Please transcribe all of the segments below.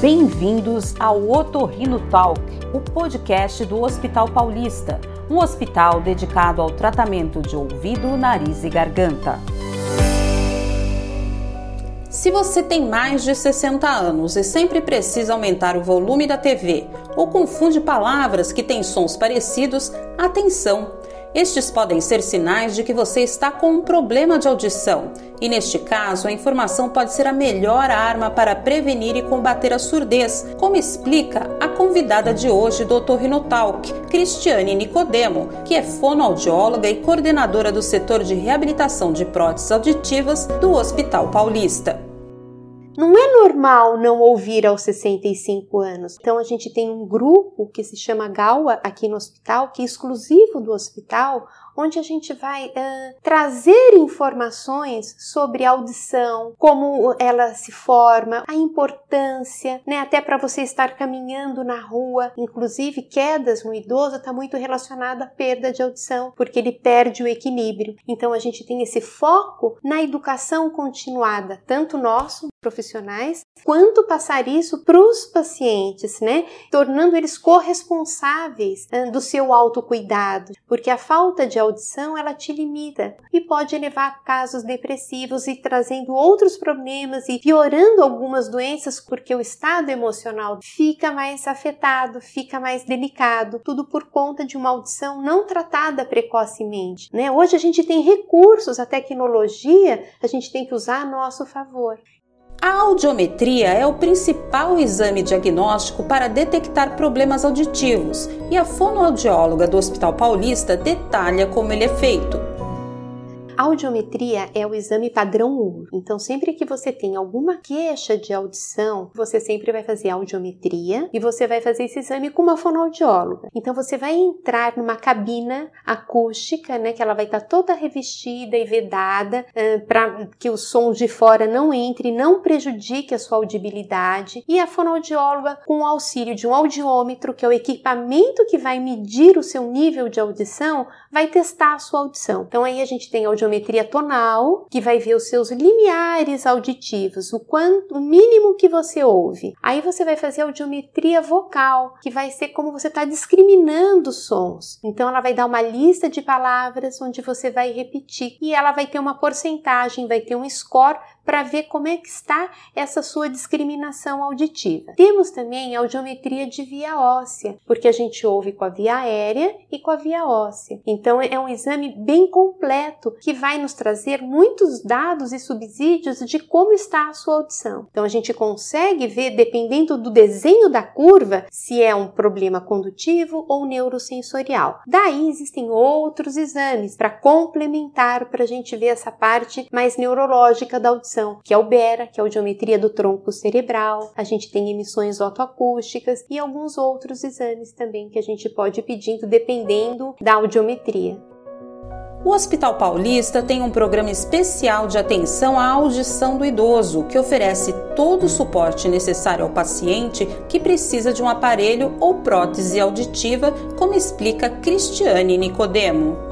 Bem-vindos ao Otorrino Talk, o podcast do Hospital Paulista, um hospital dedicado ao tratamento de ouvido, nariz e garganta. Se você tem mais de 60 anos e sempre precisa aumentar o volume da TV ou confunde palavras que têm sons parecidos, atenção! Estes podem ser sinais de que você está com um problema de audição, e neste caso, a informação pode ser a melhor arma para prevenir e combater a surdez, como explica a convidada de hoje do Rinotalk, Cristiane Nicodemo, que é fonoaudióloga e coordenadora do setor de reabilitação de próteses auditivas do Hospital Paulista. Não é normal não ouvir aos 65 anos. Então a gente tem um grupo que se chama GAUA aqui no hospital, que é exclusivo do hospital, onde a gente vai uh, trazer informações sobre audição, como ela se forma, a importância, né, até para você estar caminhando na rua, inclusive quedas no idoso está muito relacionada à perda de audição, porque ele perde o equilíbrio. Então a gente tem esse foco na educação continuada, tanto nosso profissionais, quanto passar isso para os pacientes, né? Tornando eles corresponsáveis do seu autocuidado, porque a falta de audição ela te limita e pode levar a casos depressivos e trazendo outros problemas e piorando algumas doenças porque o estado emocional fica mais afetado, fica mais delicado, tudo por conta de uma audição não tratada precocemente, né? Hoje a gente tem recursos, a tecnologia, a gente tem que usar a nosso favor. A audiometria é o principal exame diagnóstico para detectar problemas auditivos e a fonoaudióloga do Hospital Paulista detalha como ele é feito. Audiometria é o exame padrão ouro. Então, sempre que você tem alguma queixa de audição, você sempre vai fazer audiometria e você vai fazer esse exame com uma fonoaudióloga. Então, você vai entrar numa cabina acústica, né, que ela vai estar toda revestida e vedada uh, para que o som de fora não entre, não prejudique a sua audibilidade. E a fonoaudióloga, com o auxílio de um audiômetro, que é o equipamento que vai medir o seu nível de audição, vai testar a sua audição. Então, aí a gente tem audiometria audiometria tonal, que vai ver os seus limiares auditivos, o quanto, o mínimo que você ouve. Aí você vai fazer audiometria vocal, que vai ser como você está discriminando sons. Então ela vai dar uma lista de palavras onde você vai repetir e ela vai ter uma porcentagem, vai ter um score para ver como é que está essa sua discriminação auditiva. Temos também a audiometria de via óssea, porque a gente ouve com a via aérea e com a via óssea. Então é um exame bem completo que vai nos trazer muitos dados e subsídios de como está a sua audição. Então a gente consegue ver, dependendo do desenho da curva, se é um problema condutivo ou neurosensorial. Daí existem outros exames para complementar, para a gente ver essa parte mais neurológica da audição que é BERA, que é a audiometria do tronco cerebral. A gente tem emissões otoacústicas e alguns outros exames também que a gente pode ir pedindo dependendo da audiometria. O Hospital Paulista tem um programa especial de atenção à audição do idoso, que oferece todo o suporte necessário ao paciente que precisa de um aparelho ou prótese auditiva, como explica Cristiane Nicodemo.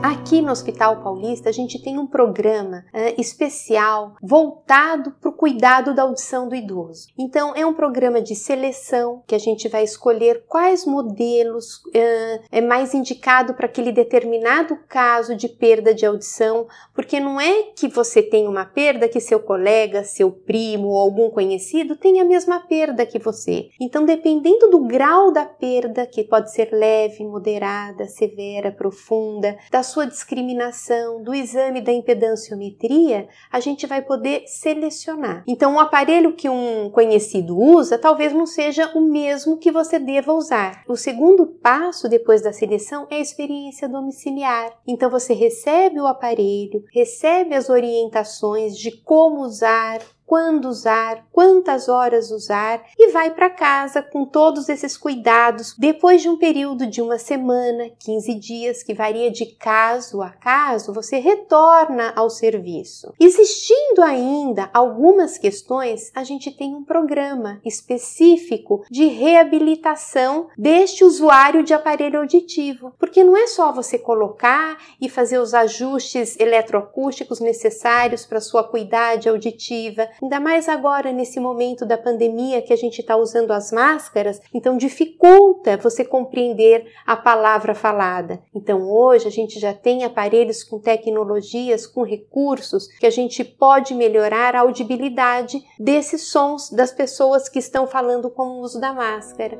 Aqui no Hospital Paulista, a gente tem um programa uh, especial voltado para o cuidado da audição do idoso. Então, é um programa de seleção que a gente vai escolher quais modelos uh, é mais indicado para aquele determinado caso de perda de audição, porque não é que você tem uma perda que seu colega, seu primo ou algum conhecido tem a mesma perda que você. Então, dependendo do grau da perda, que pode ser leve, moderada, severa, profunda, da sua discriminação, do exame da impedanciometria, a gente vai poder selecionar. Então, o aparelho que um conhecido usa talvez não seja o mesmo que você deva usar. O segundo passo depois da seleção é a experiência domiciliar. Então, você recebe o aparelho, recebe as orientações de como usar, quando usar, quantas horas usar e vai para casa com todos esses cuidados. Depois de um período de uma semana, 15 dias, que varia de caso a caso, você retorna ao serviço. Existindo ainda algumas questões, a gente tem um programa específico de reabilitação deste usuário de aparelho auditivo, porque não é só você colocar e fazer os ajustes eletroacústicos necessários para sua cuidade auditiva, ainda mais agora nesse momento da pandemia que a gente está usando as máscaras, então dificulta você compreender a palavra falada. Então hoje a gente já tem aparelhos com tecnologias, com recursos que a gente pode melhorar a audibilidade desses sons das pessoas que estão falando com o uso da máscara.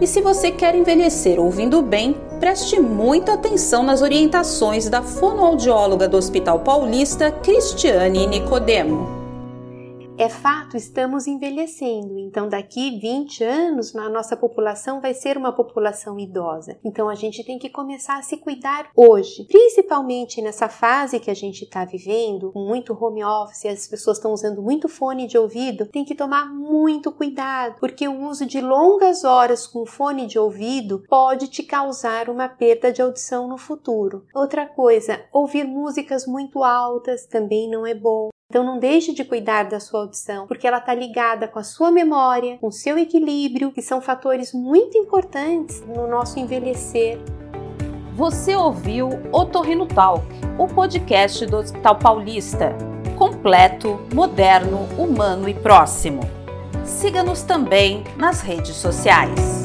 E se você quer envelhecer ouvindo bem, preste muita atenção nas orientações da fonoaudióloga do Hospital Paulista, Cristiane Nicodemo. É fato, estamos envelhecendo, então daqui 20 anos a nossa população vai ser uma população idosa. Então a gente tem que começar a se cuidar hoje, principalmente nessa fase que a gente está vivendo, com muito home office, as pessoas estão usando muito fone de ouvido, tem que tomar muito cuidado, porque o uso de longas horas com fone de ouvido pode te causar uma perda de audição no futuro. Outra coisa, ouvir músicas muito altas também não é bom. Então não deixe de cuidar da sua audição, porque ela está ligada com a sua memória, com o seu equilíbrio, que são fatores muito importantes no nosso envelhecer. Você ouviu Otorrino Talk, o podcast do Hospital Paulista. Completo, moderno, humano e próximo. Siga-nos também nas redes sociais.